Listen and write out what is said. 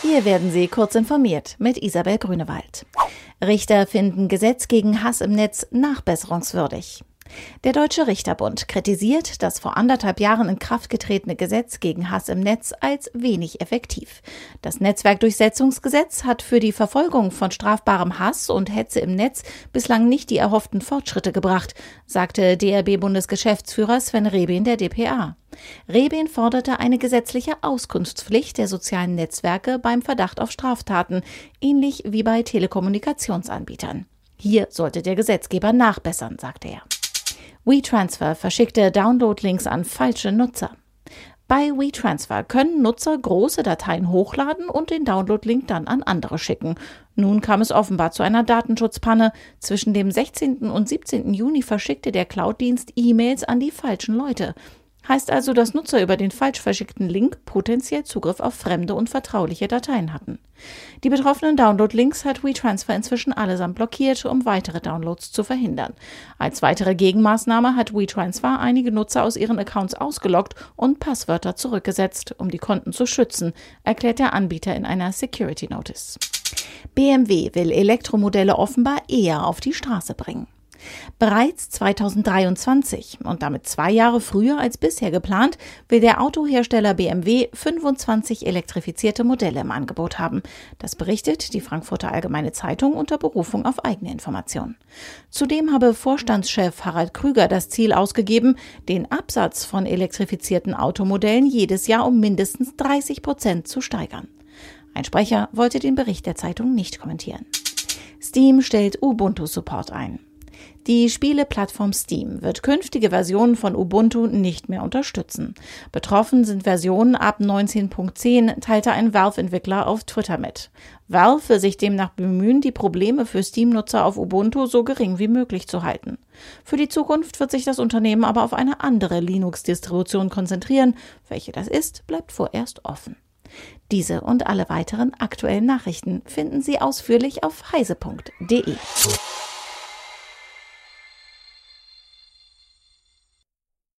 Hier werden Sie kurz informiert mit Isabel Grünewald. Richter finden Gesetz gegen Hass im Netz nachbesserungswürdig. Der Deutsche Richterbund kritisiert das vor anderthalb Jahren in Kraft getretene Gesetz gegen Hass im Netz als wenig effektiv. Das Netzwerkdurchsetzungsgesetz hat für die Verfolgung von strafbarem Hass und Hetze im Netz bislang nicht die erhofften Fortschritte gebracht, sagte DRB-Bundesgeschäftsführer Sven Rebin der DPA. Rebin forderte eine gesetzliche Auskunftspflicht der sozialen Netzwerke beim Verdacht auf Straftaten, ähnlich wie bei Telekommunikationsanbietern. Hier sollte der Gesetzgeber nachbessern, sagte er. WeTransfer verschickte Download-Links an falsche Nutzer. Bei WeTransfer können Nutzer große Dateien hochladen und den Download-Link dann an andere schicken. Nun kam es offenbar zu einer Datenschutzpanne. Zwischen dem 16. und 17. Juni verschickte der Cloud-Dienst E-Mails an die falschen Leute. Heißt also, dass Nutzer über den falsch verschickten Link potenziell Zugriff auf fremde und vertrauliche Dateien hatten. Die betroffenen Download-Links hat WeTransfer inzwischen allesamt blockiert, um weitere Downloads zu verhindern. Als weitere Gegenmaßnahme hat WeTransfer einige Nutzer aus ihren Accounts ausgeloggt und Passwörter zurückgesetzt, um die Konten zu schützen, erklärt der Anbieter in einer Security Notice. BMW will Elektromodelle offenbar eher auf die Straße bringen. Bereits 2023 und damit zwei Jahre früher als bisher geplant, will der Autohersteller BMW 25 elektrifizierte Modelle im Angebot haben. Das berichtet die Frankfurter Allgemeine Zeitung unter Berufung auf eigene Informationen. Zudem habe Vorstandschef Harald Krüger das Ziel ausgegeben, den Absatz von elektrifizierten Automodellen jedes Jahr um mindestens 30 Prozent zu steigern. Ein Sprecher wollte den Bericht der Zeitung nicht kommentieren. Steam stellt Ubuntu-Support ein. Die Spieleplattform Steam wird künftige Versionen von Ubuntu nicht mehr unterstützen. Betroffen sind Versionen ab 19.10, teilte ein Valve-Entwickler auf Twitter mit. Valve will sich demnach bemühen, die Probleme für Steam-Nutzer auf Ubuntu so gering wie möglich zu halten. Für die Zukunft wird sich das Unternehmen aber auf eine andere Linux-Distribution konzentrieren. Welche das ist, bleibt vorerst offen. Diese und alle weiteren aktuellen Nachrichten finden Sie ausführlich auf heise.de.